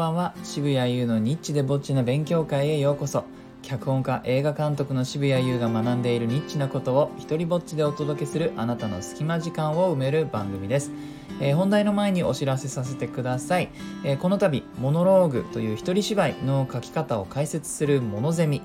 ばんは。渋谷優のニッチでぼっちな勉強会へようこそ。脚本家映画監督の渋谷優が学んでいるニッチなことを一人ぼっちでお届けするあなたの隙間時間を埋める番組です、えー本題の前にお知らせさせてください、えーこの度モノローグという一人芝居の書き方を解説するモノゼミ。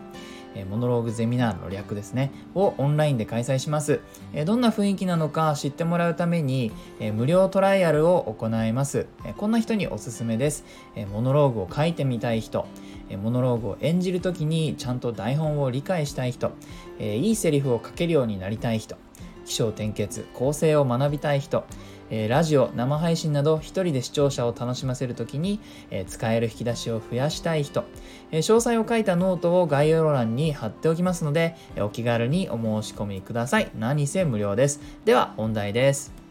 モノローグゼミナールの略ですねをオンラインで開催します、えどんな雰囲気なのか知ってもらうために、え無料トライアルを行います、えこんな人におすすめです、えモノローグを書いてみたい人。えモノローグを演じるときにちゃんと台本を理解したい人、えいいセリフを書けるようになりたい人。起承転結構成を学びたい人、ラジオ生配信など一人で視聴者を楽しませるときに、使える引き出しを増やしたい人、詳細を書いたノートを概要欄に貼っておきますので、お気軽にお申し込みください。何せ無料です。では本題です。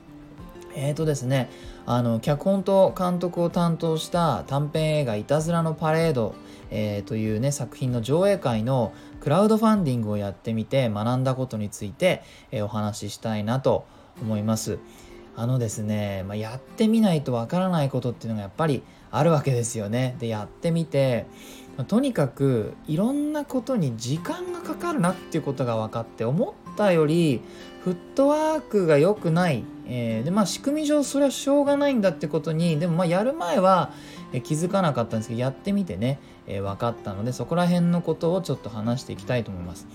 えーとですねあの脚本と監督を担当した短編映画「いたずらのパレード」えーというね作品の上映会のクラウドファンディングをやってみて学んだことについて、えーお話ししたいなと思います。あのですね、まあ、やってみないとわからないことっていうのがやっぱりあるわけですよね。でやってみてまあとにかくいろんなことに時間がかかるなっていうことが分かって思ったよりフットワークが良くない、えーでまあ仕組み上それはしょうがないんだってことにでもまあやる前は気づかなかったんですけどやってみてね、えー分かったのでそこら辺のことをちょっと話していきたいと思います。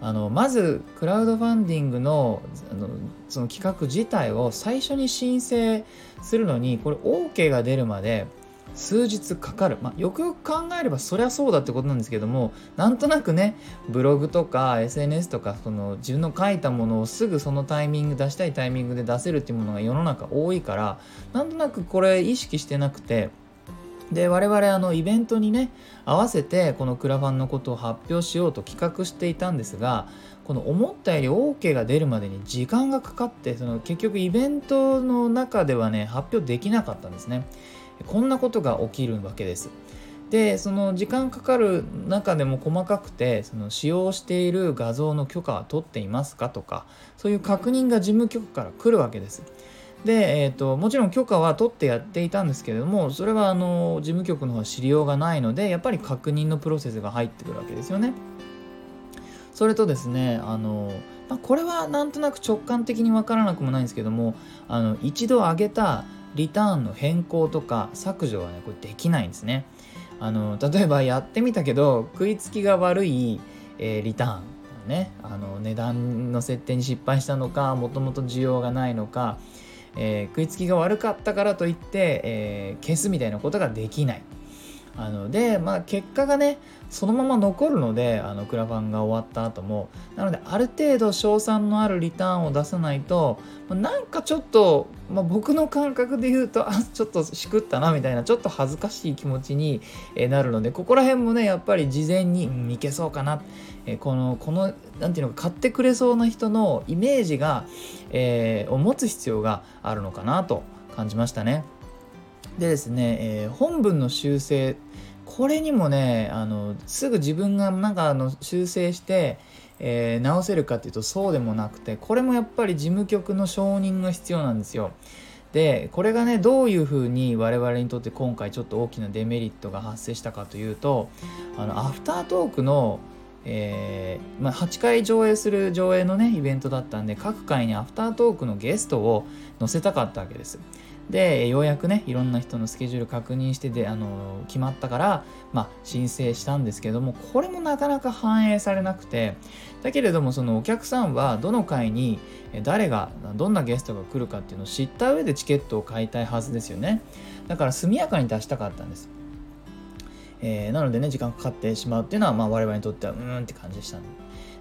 あのまずクラウドファンディングのあのその企画自体を最初に申請するのにこれ OK が出るまで数日かかる、まあ、よくよく考えればそりゃそうだってことなんですけどもなんとなくねブログとか SNS とかその自分の書いたものをすぐそのタイミング出したいタイミングで出せるっていうものが世の中多いからなんとなくこれ意識してなくてで我々あのイベントにね合わせてこのクラファンのことを発表しようと企画していたんですがこの思ったより OK が出るまでに時間がかかってその結局イベントの中ではね発表できなかったんですね。こんなことが起きるわけです。でその時間かかる中でも細かくてその使用している画像の許可は取っていますかとかそういう確認が事務局から来るわけです。で、えー、ともちろん許可は取ってやっていたんですけれどもそれはあの事務局の方は知りようがないのでやっぱり確認のプロセスが入ってくるわけですよね。それとですねあの、まあ、これはなんとなく直感的に分からなくもないんですけどもあの一度上げたリターンの変更とか削除はねこれできないんですね。あの例えばやってみたけど食いつきが悪い、えーリターンねあの値段の設定に失敗したのかもともと需要がないのかえー食いつきが悪かったからといって、えー消すみたいなことができない。あので、まあ、結果がねそのまま残るのであのクラファンが終わった後もなのである程度賞賛のあるリターンを出さないとまなんかちょっと、まあ、僕の感覚で言うとあちょっとしくったなみたいなちょっと恥ずかしい気持ちになるのでここら辺もねやっぱり事前に、うん、いけそうかな、えこのこのなんていうのか買ってくれそうな人のイメージが、えーを持つ必要があるのかなと感じましたね。でですね、えー本文の修正これにもねあのすぐ自分がなんかあの修正して、えー直せるかっていうとそうでもなくてこれもやっぱり事務局の承認が必要なんですよ。でこれがねどういうふうに我々にとって今回ちょっと大きなデメリットが発生したかというとあのアフタートークのえーまあ、8回上映する上映のねイベントだったんで各回にアフタートークのゲストを載せたかったわけですでようやくねいろんな人のスケジュール確認してであの決まったから、まあ、申請したんですけどもこれもなかなか反映されなくてだけれどもそのお客さんはどの回に誰がどんなゲストが来るかっていうのを知った上でチケットを買いたいはずですよね。だから速やかに出したかったんです。えーなのでね時間かかってしまうっていうのは、まあ、我々にとってはうーんって感じでした、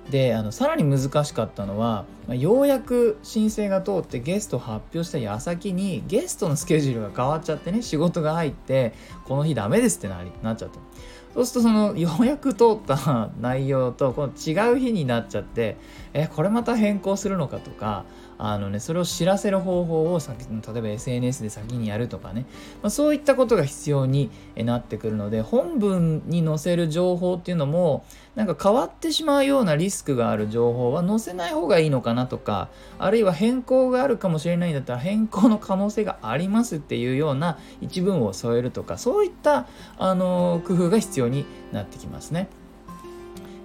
であのさらに難しかったのは、まあようやく申請が通ってゲスト発表した矢先にゲストのスケジュールが変わっちゃってね仕事が入ってこの日ダメですってななっちゃった。そうするとそのようやく通った内容とこの違う日になっちゃってえこれまた変更するのかとかあのね、それを知らせる方法を先例えば SNS で先にやるとかね、まあ、そういったことが必要になってくるので本文に載せる情報っていうのもなんか変わってしまうようなリスクがある情報は載せない方がいいのかなとかあるいは変更があるかもしれないんだったら変更の可能性がありますっていうような一文を添えるとかそういったあの工夫が必要になってきますね。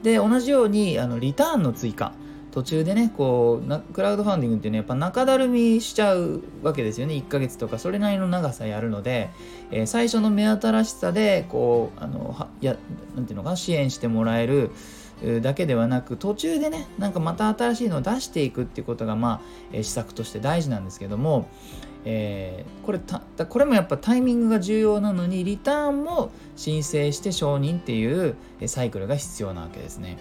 で同じようにあのリターンの追加。途中でねこうクラウドファンディングっていうのはやっぱ中だるみしちゃうわけですよね。1ヶ月とか。それなりの長さやるので、えー、最初の目新しさでこうあのやなていうのか支援してもらえるだけではなく途中でねなんかまた新しいのを出していくっていうことがまあ、施策として大事なんですけども、えー、これたこれもやっぱタイミングが重要なのにリターンも申請して承認っていうサイクルが必要なわけですね。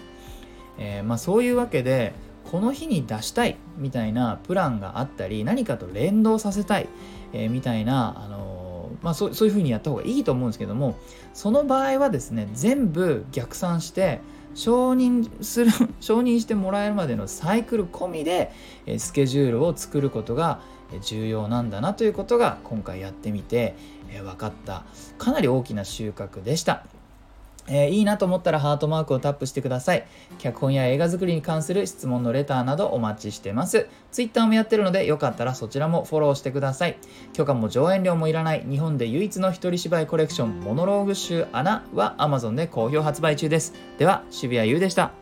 えー、まあ、そういうわけでこの日に出したいみたいなプランがあったり何かと連動させたい、えー、みたいな、あのー、まあ、そうそういうふうにやった方がいいと思うんですけどもその場合はですね全部逆算して承認する 承認してもらえるまでのサイクル込みで、スケジュールを作ることが重要なんだなということが今回やってみて、分かったかなり大きな収穫でした。えー、いいなと思ったらハートマークをタップしてください。脚本や映画作りに関する質問のレターなどお待ちしてます。Twitter もやってるのでよかったらそちらもフォローしてください。許可も上演料もいらない日本で唯一の一人芝居コレクションモノローグ集穴は Amazon で好評発売中です。では渋谷優でした。